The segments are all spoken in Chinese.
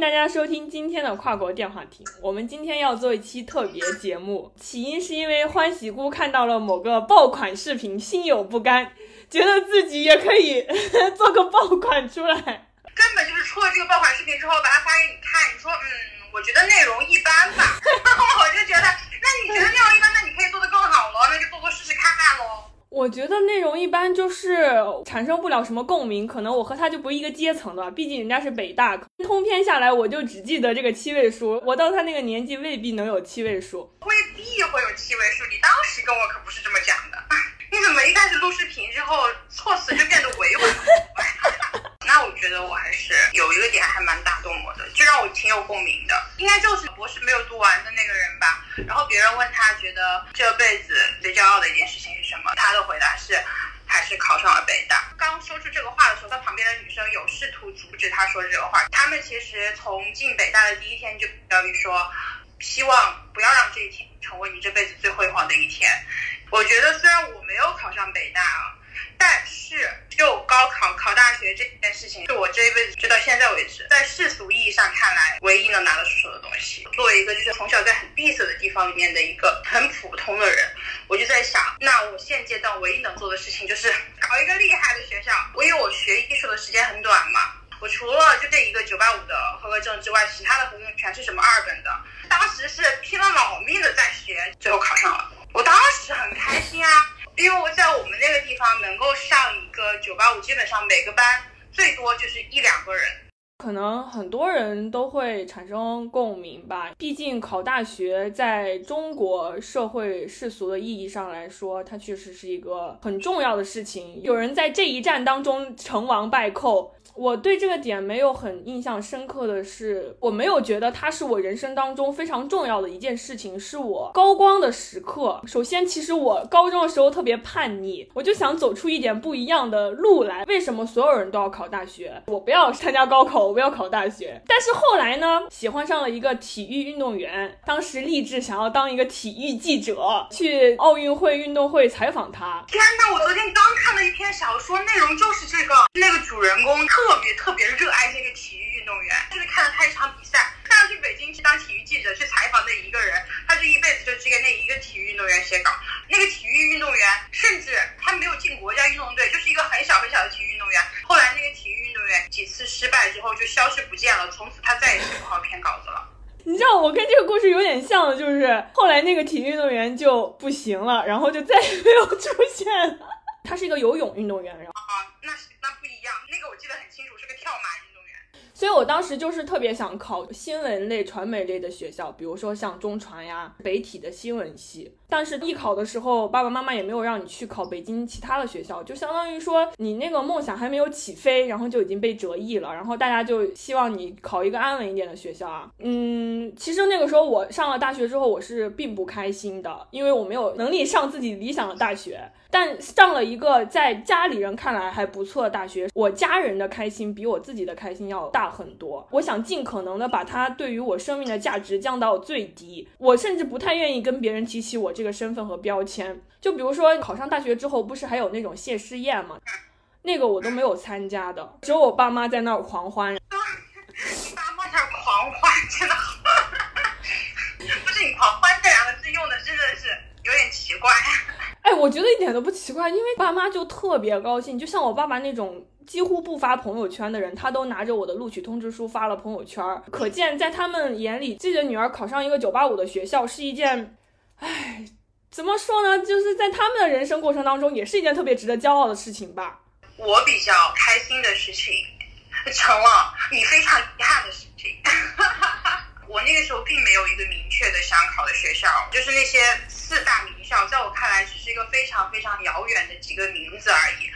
大家收听今天的跨国电话亭。我们今天要做一期特别节目，起因是因为欢喜姑看到了某个爆款视频，心有不甘，觉得自己也可以 做个爆款出来。根本就是出了这个爆款视频之后，把它发给你看，你说嗯，我觉得内容一般吧，然 后我就觉得，那你觉得内容一般，那你可以做得更好喽，那就做做试试看看喽。我觉得内容一般，就是产生不了什么共鸣，可能我和他就不是一个阶层的，毕竟人家是北大，通篇下来我就只记得这个七位数，我到他那个年纪未必能有七位数。未必会有七位数，你当时跟我可不是这么讲的。你怎么一开始录视频之后，措辞就变得委婉了？那我觉得我还是有一个点还蛮打动我的，就让我挺有共鸣的。应该就是博士没有读完的那个人吧。然后别人问他觉得这辈子最骄傲的一件事什么，他的回答是还是考上了北大。刚说出这个话的时候，他旁边的女生有试图阻止他说这个话。他们其实从进北大的第一天就教育说，希望不要让这一天成为你这辈子最辉煌的一天。我觉得虽然我没有考上北大啊，但是就高考考大学这件事情，是我这一辈子直到现在为止，在世俗意义上看来，唯一能拿得出手的东西。作为一个就是从小在很闭塞的地方里面的一个很普通的人，我就在想，那我现阶段唯一能做的事情就是考一个厉害的学校。我因为我学艺术的时间很短嘛。我除了就这一个九八五的合格证之外，其他的合格证全是什么二本的。当时是拼了老命的在学，最后考上了。我当时很开心啊，因为我在我们那个地方能够上一个九八五，基本上每个班最多就是一两个人。可能很多人都会产生共鸣吧，毕竟考大学在中国社会世俗的意义上来说，它确实是一个很重要的事情。有人在这一战当中成王败寇。我对这个点没有很印象深刻的是，我没有觉得它是我人生当中非常重要的一件事情，是我高光的时刻。首先，其实我高中的时候特别叛逆，我就想走出一点不一样的路来。为什么所有人都要考大学？我不要参加高考，我不要考大学。但是后来呢，喜欢上了一个体育运动员，当时立志想要当一个体育记者，去奥运会、运动会采访他。天呐，我昨天刚看了一篇小说，内容就是这个，那个主人公特别特别热爱这个体育运动员，就是看了他一场比赛，他要去北京去当体育记者去采访那一个人，他这一辈子就只给那一个体育运动员写稿。那个体育运动员甚至他没有进国家运动队，就是一个很小很小的体育运动员。后来那个体育运动员几次失败之后就消失不见了，从此他再也写不好篇稿子了。你知道我跟这个故事有点像，就是后来那个体育运动员就不行了，然后就再也没有出现了。他是一个游泳运动员，然后啊，那是那不一样，那个我记得很清楚，是个跳马运动员。所以我当时就是特别想考新闻类、传媒类的学校，比如说像中传呀、北体的新闻系。但是艺考的时候，爸爸妈妈也没有让你去考北京其他的学校，就相当于说你那个梦想还没有起飞，然后就已经被折翼了。然后大家就希望你考一个安稳一点的学校啊。嗯，其实那个时候我上了大学之后，我是并不开心的，因为我没有能力上自己理想的大学。但上了一个在家里人看来还不错的大学，我家人的开心比我自己的开心要大很多。我想尽可能的把它对于我生命的价值降到最低。我甚至不太愿意跟别人提起我这个身份和标签。就比如说考上大学之后，不是还有那种谢师宴吗？那个我都没有参加的，只有我爸妈在那儿狂欢。你爸妈在那儿狂欢，真的，不是你“狂欢”这两个字用的真的是有点奇怪。哎，我觉得一点都不奇怪，因为爸妈就特别高兴，就像我爸爸那种几乎不发朋友圈的人，他都拿着我的录取通知书发了朋友圈，可见在他们眼里，自己的女儿考上一个九八五的学校是一件，哎，怎么说呢？就是在他们的人生过程当中，也是一件特别值得骄傲的事情吧。我比较开心的事情，成了你非常遗憾的事情。我那个时候并没有一个明确的想考的学校，就是那些四大名校，在我看来只是一个非常非常遥远的几个名字而已。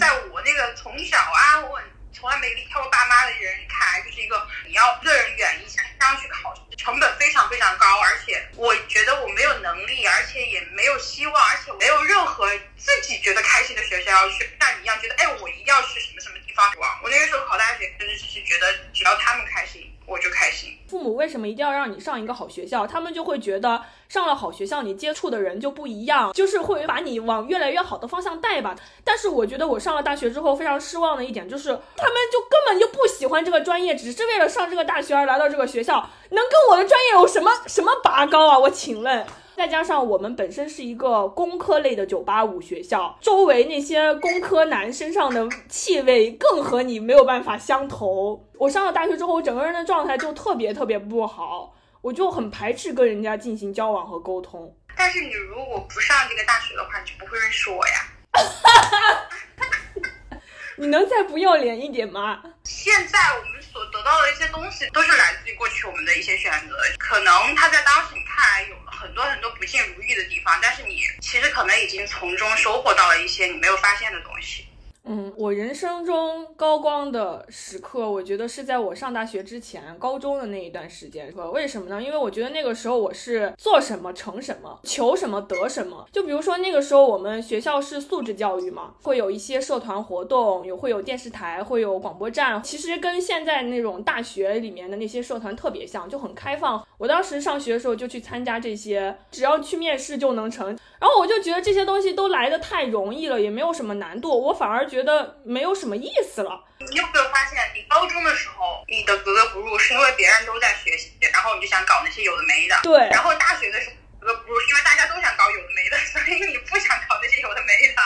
在我那个从小啊，我从来没离开过爸妈的人看来，就是一个你要个人远离家乡去考试，成本非常非常高，而且我觉得我没有能力，而且也没有希望，而且没有任何自己觉得开心的学校要去，像你一样觉得，哎，我一定要去什么什么地方我那个时候考大学，就是只是觉得只要他们开心。我就开心。父母为什么一定要让你上一个好学校？他们就会觉得上了好学校，你接触的人就不一样，就是会把你往越来越好的方向带吧。但是我觉得我上了大学之后非常失望的一点就是，他们就根本就不喜欢这个专业，只是为了上这个大学而来到这个学校，能跟我的专业有什么什么拔高啊？我请问。再加上我们本身是一个工科类的九八五学校，周围那些工科男身上的气味更和你没有办法相投。我上了大学之后，我整个人的状态就特别特别不好，我就很排斥跟人家进行交往和沟通。但是你如果不上这个大学的话，你就不会认识我呀。你能再不要脸一点吗？现在我们所得到的一些东西，都是来自于过去我们的一些选择。可能他在当时你看来有了很多很多不尽如意的地方，但是你其实可能已经从中收获到了一些你没有发现的东西。嗯，我人生中高光的时刻，我觉得是在我上大学之前，高中的那一段时间。为什么呢？因为我觉得那个时候我是做什么成什么，求什么得什么。就比如说那个时候我们学校是素质教育嘛，会有一些社团活动，有会有电视台，会有广播站。其实跟现在那种大学里面的那些社团特别像，就很开放。我当时上学的时候就去参加这些，只要去面试就能成。然后我就觉得这些东西都来的太容易了，也没有什么难度，我反而觉得没有什么意思了。你有没有发现，你高中的时候你的格格不入，是因为别人都在学习，然后你就想搞那些有的没的。对。然后大学的时候格格不入，是因为大家都想搞有的没的，所以你不想搞那些有的没的，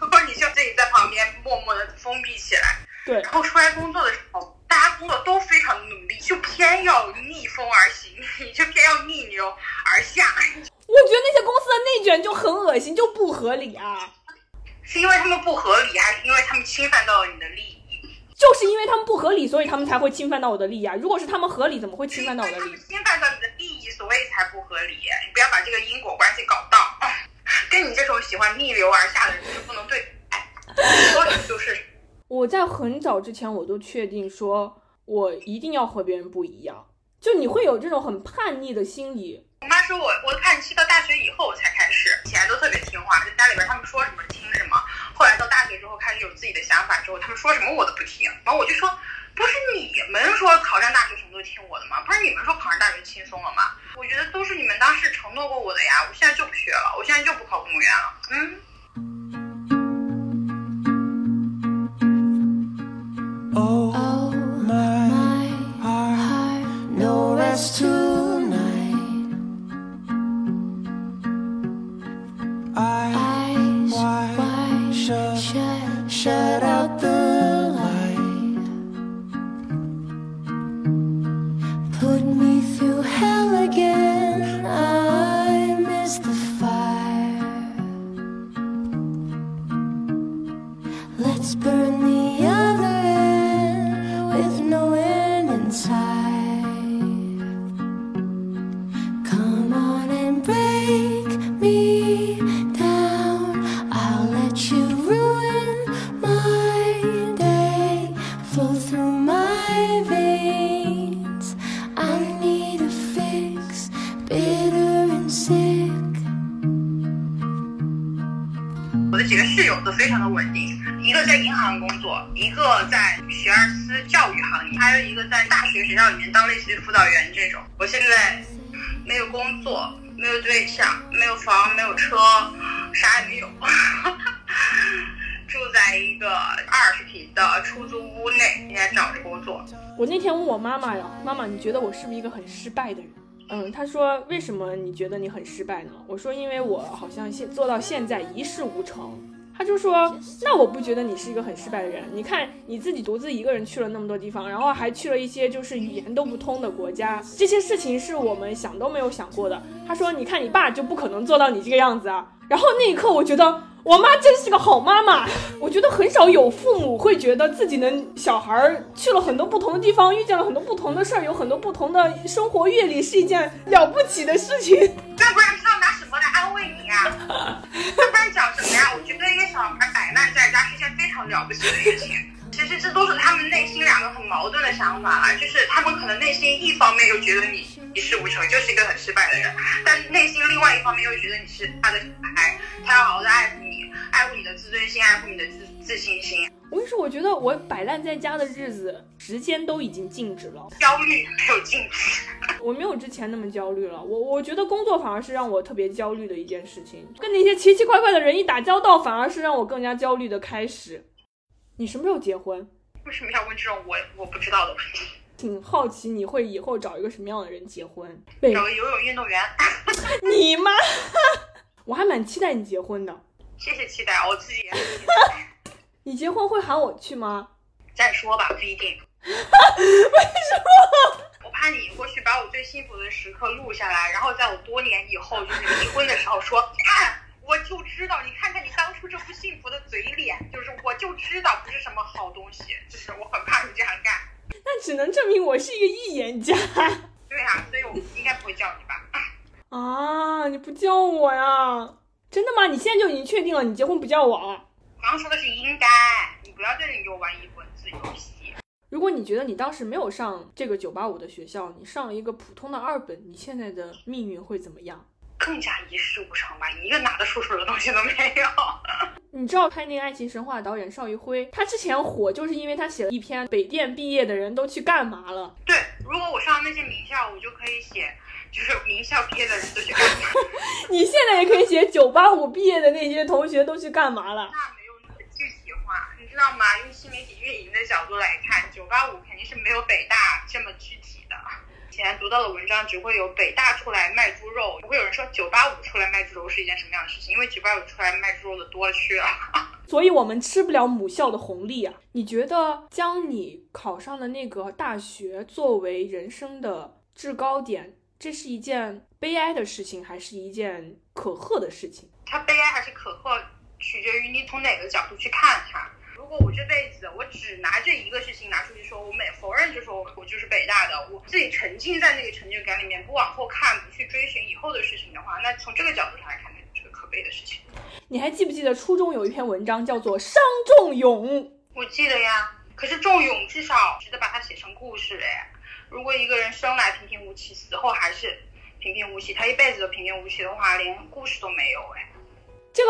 然后你就自己在旁边默默的封闭起来。对。然后出来工作的时候，大家工作都非常努力，就偏要逆风而行，你就偏要逆流而下。我觉得那些公司的内卷就很恶心，就不合理啊！是因为他们不合理，还是因为他们侵犯到了你的利益？就是因为他们不合理，所以他们才会侵犯到我的利益啊！如果是他们合理，怎么会侵犯到我的利益？侵犯到你的利益，所以才不合理。你不要把这个因果关系搞到，跟你这种喜欢逆流而下的人就不能对。说的就是，我在很早之前我都确定说，我一定要和别人不一样。就你会有这种很叛逆的心理。我妈说我，我叛逆期到大学以后才开始，以前都特别听话，在家里边他们说什么听什么。后来到大学之后开始有自己的想法之后，他们说什么我都不听。然后我就说，不是你们说考上大学什么都听我的吗？不是你们说考上大学轻松了吗？我觉得都是你们当时承诺过我的呀。我现在就不学了，我现在就不考公务员了。嗯。当实习辅导员这种，我现在没有工作，没有对象，没有房，没有车，啥也没有，住在一个二十平的出租屋内，也在找着工作。我那天问我妈妈呀，妈妈你觉得我是不是一个很失败的人？嗯，她说为什么你觉得你很失败呢？我说因为我好像现做到现在一事无成。他就说那我不觉得你是一个很失败的人。你看你自己独自一个人去了那么多地方，然后还去了一些就是语言都不通的国家，这些事情是我们想都没有想过的。他说你看你爸就不可能做到你这个样子啊。然后那一刻，我觉得我妈真是个好妈妈。我觉得很少有父母会觉得自己的小孩儿去了很多不同的地方，遇见了很多不同的事儿，有很多不同的生活阅历，是一件了不起的事情。那不然是要拿什么来安慰你呀、那不然讲什么呀？我觉得一个小孩摆烂在家是一件非常了不起的事情。其实这都是他们内心两个很矛盾的想法啦，就是他们可能内心一方面又觉得你一事无成，就是一个很失败的人，但内心另外一方面又觉得你是他的小孩，他要好好的爱护你，爱护你的自尊心，爱护你的自自信心。我跟你说，我觉得我摆烂在家的日子，时间都已经静止了。焦虑没有静止，我没有之前那么焦虑了。我我觉得工作反而是让我特别焦虑的一件事情，跟那些奇奇怪怪的人一打交道，反而是让我更加焦虑的开始。你什么时候结婚？为什么要问这种我我不知道的问题？挺好奇你会以后找一个什么样的人结婚？对找个游泳运动员，你妈，我还蛮期待你结婚的。谢谢期待，我自己也很期待。你结婚会喊我去吗？再说吧，不一定。为什么？我怕你过去把我最幸福的时刻录下来，然后在我多年以后就是离婚的时候说，看我就知道，你看看你当初这副幸福的嘴脸，就是我就知道不是什么好东西，就是我很怕你这样干。那只能证明我是一个预言家对啊、所以我应该不会叫你吧？啊！你不叫我呀？真的吗？你现在就已经确定了，你结婚不叫我啊？我刚刚说的是应该，你不要在这里给我玩一文字游戏。如果你觉得你当时没有上这个九八五的学校，你上了一个普通的二本，你现在的命运会怎么样？更加一事无成吧，一个拿得出手的东西都没有。你知道拍那个《爱情神话》的导演邵艺辉，他之前火就是因为他写了一篇北电毕业的人都去干嘛了。对，如果我上那些名校，我就可以写，就是名校毕业的人都去干嘛？你现在也可以写九八五毕业的那些同学都去干嘛了？知道吗？用新媒体运营的角度来看，九八五肯定是没有北大这么具体的。以前读到的文章只会有北大出来卖猪肉，不会有人说九八五出来卖猪肉是一件什么样的事情，因为九八五出来卖猪肉的多了去了。所以我们吃不了母校的红利啊！你觉得将你考上的那个大学作为人生的制高点，这是一件悲哀的事情，还是一件可贺的事情？它悲哀还是可贺，取决于你从哪个角度去看它。如果我这辈子我只拿这一个事情拿出去说，我每否认就说我我就是北大的，我自己沉浸在那个成就感里面，不往后看，不去追寻以后的事情的话，那从这个角度上来看，那就是个可悲的事情。你还记不记得初中有一篇文章叫做《伤仲永》？我记得呀，可是仲永至少值得把它写成故事哎。如果一个人生来平平无奇，死后还是平平无奇，他一辈子都平平无奇的话，连故事都没有哎。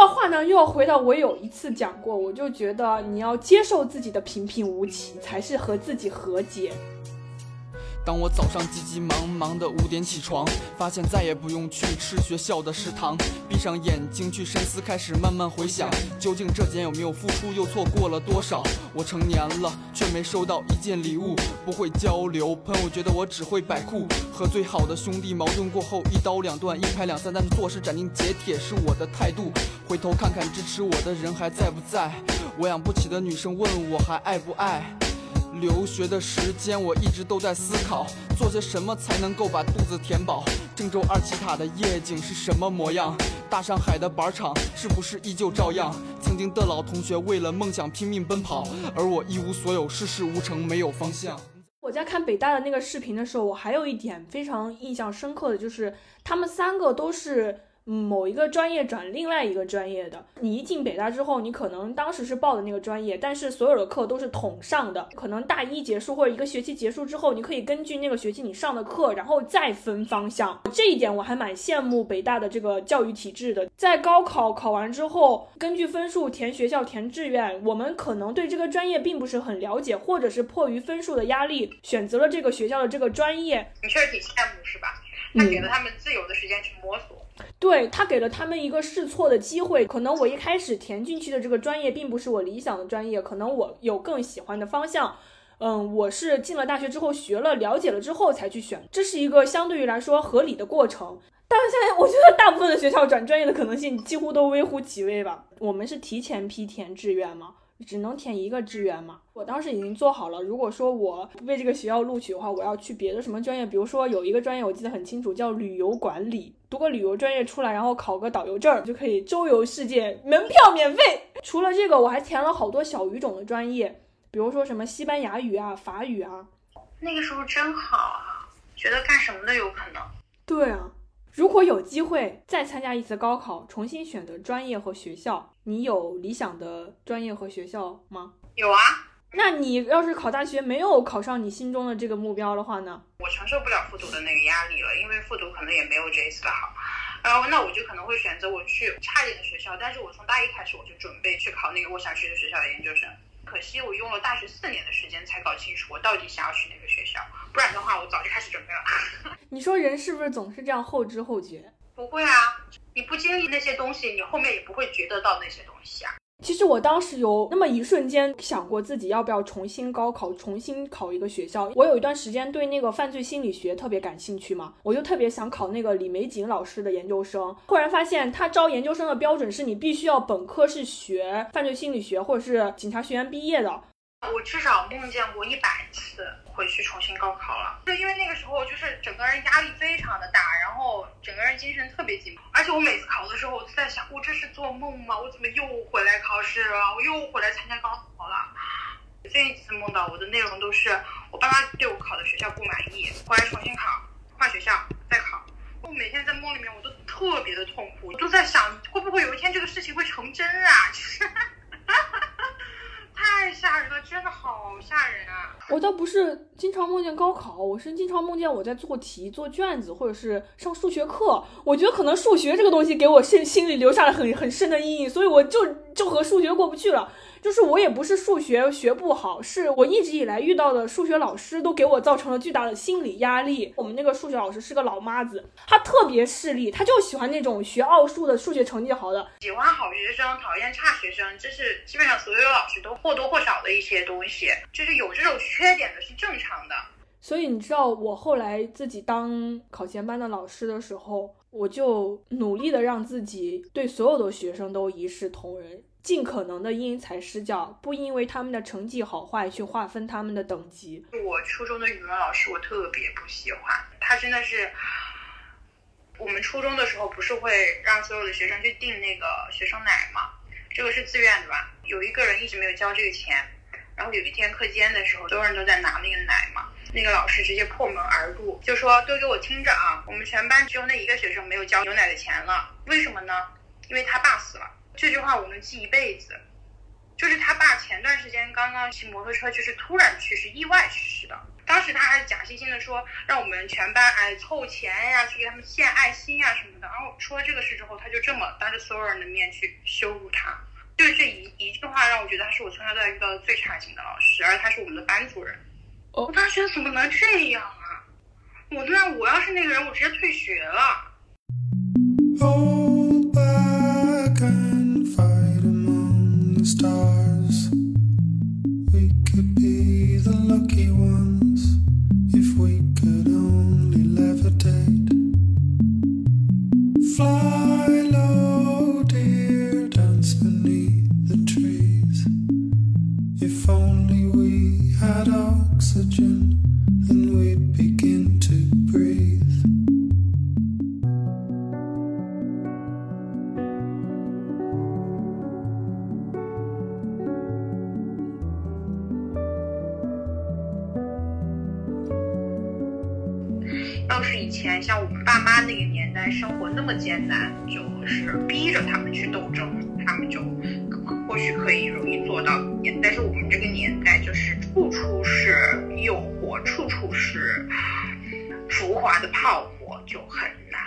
话呢，又要回到我有一次讲过，我就觉得你要接受自己的平平无奇，才是和自己和解。当我早上急急忙忙的五点起床，发现再也不用去吃学校的食堂，闭上眼睛去深思，开始慢慢回想，究竟这几年有没有付出，又错过了多少？我成年了，却没收到一件礼物，不会交流，朋友觉得我只会摆酷，和最好的兄弟矛盾过后一刀两断，一拍两散，但是做事斩钉截铁是我的态度。回头看看支持我的人还在不在？我养不起的女生问我还爱不爱？留学的时间，我一直都在思考，做些什么才能够把肚子填饱。郑州二七塔的夜景是什么模样？大上海的板厂是不是依旧照样？曾经的老同学为了梦想拼命奔跑，而我一无所有，事事无成，没有方向。我在看北大的那个视频的时候，我还有一点非常印象深刻的就是，他们三个都是。嗯某一个专业转另外一个专业的，你一进北大之后，你可能当时是报的那个专业，但是所有的课都是统上的。可能大一结束或者一个学期结束之后，你可以根据那个学期你上的课，然后再分方向。这一点我还蛮羡慕北大的这个教育体制的。在高考考完之后，根据分数填学校、填志愿，我们可能对这个专业并不是很了解，或者是迫于分数的压力，选择了这个学校的这个专业。你确实挺羡慕是吧？他给了他们自由的时间去摸索。对他给了他们一个试错的机会。可能我一开始填进去的这个专业并不是我理想的专业，可能我有更喜欢的方向。嗯，我是进了大学之后学了、了解了之后才去选，这是一个相对于来说合理的过程。但是现在我觉得大部分的学校转专业的可能性几乎都微乎其微吧。我们是提前批填志愿嘛，只能填一个志愿嘛。我当时已经做好了，如果说我不被这个学校录取的话，我要去别的什么专业，比如说有一个专业我记得很清楚，叫旅游管理，读个旅游专业出来，然后考个导游证就可以周游世界，门票免费。除了这个，我还填了好多小语种的专业，比如说什么西班牙语啊、法语啊。那个时候真好啊，觉得干什么都有可能。对啊。如果有机会再参加一次高考，重新选择专业和学校，你有理想的专业和学校吗？有啊。那你要是考大学没有考上你心中的这个目标的话呢？我承受不了复读的那个压力了，因为复读可能也没有这一次的好。然后那我就可能会选择我去差一点的学校，但是我从大一开始我就准备去考那个我想去的学校的研究生。可惜我用了大学四年的时间才搞清楚我到底想要去哪个学校，不然的话我早就开始准备了。你说人是不是总是这样后知后觉？不会啊，你不经历那些东西，你后面也不会觉得到那些东西啊。其实我当时有那么一瞬间想过自己要不要重新高考，重新考一个学校。我有一段时间对那个犯罪心理学特别感兴趣嘛，我就特别想考那个李玫瑾老师的研究生。忽然发现他招研究生的标准是你必须要本科是学犯罪心理学或者是警察学院毕业的。我至少梦见过一百次回去重新高考了，就因为那个时候就是整个人压力非常的大，然后整个人精神特别紧绷，而且我每次考的时候，我都在想，我这是做梦吗？我怎么又回来考试了？我又回来参加高考了？最近几次梦到我的内容都是我爸妈对我考的学校不满意，回来重新考，换学校再考。我每天在梦里面我都特别的痛苦，都在想会不会有一天这个事情会成真啊？就是。太吓人了，真的好吓人啊！我倒不是经常梦见高考，我是经常梦见我在做题、做卷子，或者是上数学课。我觉得可能数学这个东西给我心心里留下了很很深的阴影，所以我就就和数学过不去了。就是我也不是数学学不好，是我一直以来遇到的数学老师都给我造成了巨大的心理压力。我们那个数学老师是个老妈子，她特别势利，她就喜欢那种学奥数的、数学成绩好的，喜欢好学生，讨厌差学生，这是基本上所有老师都或多或少的一些东西，就是有这种缺点的是正常的。所以你知道，我后来自己当考前班的老师的时候，我就努力的让自己对所有的学生都一视同仁。尽可能的因材施教，不因为他们的成绩好坏去划分他们的等级。我初中的语文老师，我特别不喜欢，他真的是，我们初中的时候不是会让所有的学生去订那个学生奶吗？这个是自愿的吧？有一个人一直没有交这个钱，然后有一天课间的时候，所有人都在拿那个奶嘛，那个老师直接破门而入，就说都给我听着啊，我们全班只有那一个学生没有交牛奶的钱了，为什么呢？因为他爸死了。这句话我能记一辈子，就是他爸前段时间刚刚骑摩托车，就是突然去世，意外去世的。当时他还假惺惺的说，让我们全班哎凑钱呀，去给他们献爱心呀什么的。然后出了这个事之后，他就这么当着所有人的面去羞辱他。就这一一句话，让我觉得他是我从小到大遇到的最差劲的老师，而他是我们的班主任。我当时觉得怎么能这样啊？我那我要是那个人，我直接退学了。star. 要是以前像我们爸妈那个年代生活那么艰难，就是逼着他们去斗争，他们就或许可以容易做到。但是我们这个年代就是处处是诱惑，处处是浮华的炮火，就很难。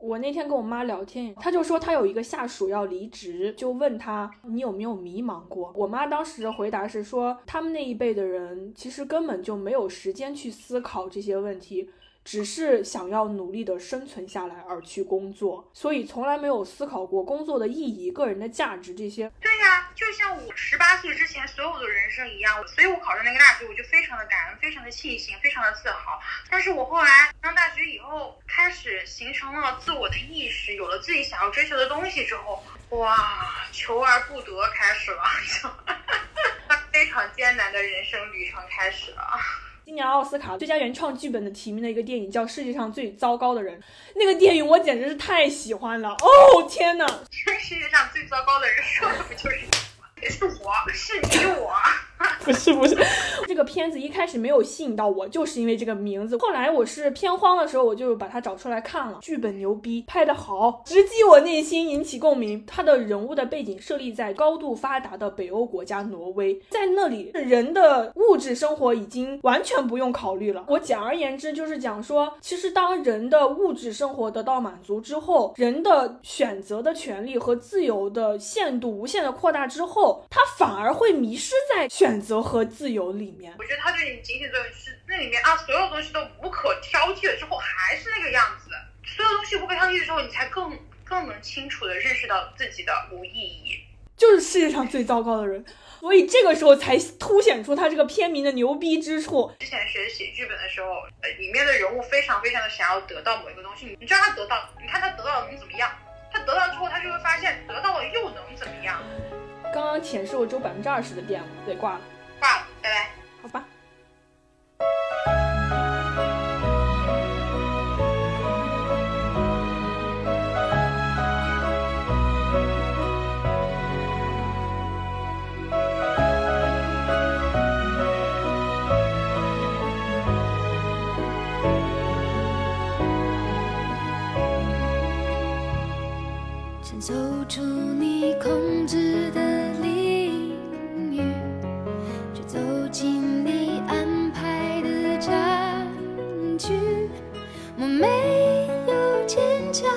我那天跟我妈聊天，她就说她有一个下属要离职，就问她你有没有迷茫过？我妈当时的回答是说，他们那一辈的人其实根本就没有时间去思考这些问题。只是想要努力的生存下来而去工作，所以从来没有思考过工作的意义、个人的价值这些。对呀，就像我十八岁之前所有的人生一样，所以我考上那个大学，我就非常的感恩、非常的庆幸、非常的自豪。但是我后来上大学以后，开始形成了自我的意识，有了自己想要追求的东西之后，哇，求而不得开始了，非常艰难的人生旅程开始了。今年奥斯卡最佳原创剧本的提名的一个电影，叫《世界上最糟糕的人》。那个电影我简直是太喜欢了，哦天哪！世界上最糟糕的人说的不就是你吗？是我是你我。不是不是，这个片子一开始没有吸引到我，就是因为这个名字。后来我是片荒的时候，我就把它找出来看了。剧本牛逼，拍得好，直击我内心，引起共鸣。它的人物的背景设立在高度发达的北欧国家挪威，在那里人的物质生活已经完全不用考虑了。我简而言之就是讲说，其实当人的物质生活得到满足之后，人的选择的权利和自由的限度无限的扩大之后，他反而会迷失在选。选择和自由里面，我觉得他对你警醒作用是那里面啊，所有东西都无可挑剔了之后还是那个样子。所有东西无可挑剔的时候，你才更更能清楚的认识到自己的无意义。就是世界上最糟糕的人，所以这个时候才凸显出他这个片名的牛逼之处。之前学写剧本的时候，呃，里面的人物非常非常的想要得到某一个东西，你知道他得到，你看他得到了能怎么样？他得到之后，他就会发现得到了又能怎么样？刚刚舔舐我只有百分之二十的电了，对，挂了，挂了，拜拜，好吧。我没有坚强。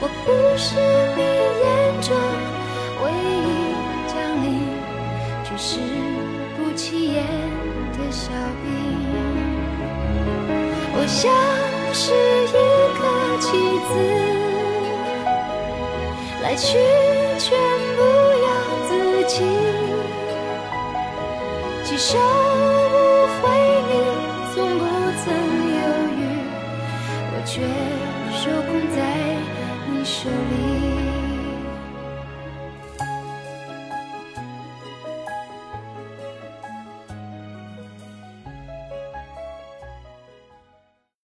我不是你眼中唯一降临只是不起眼的小兵我像是一颗棋子来去全不由自己几手不回你从不曾犹豫。我却手里。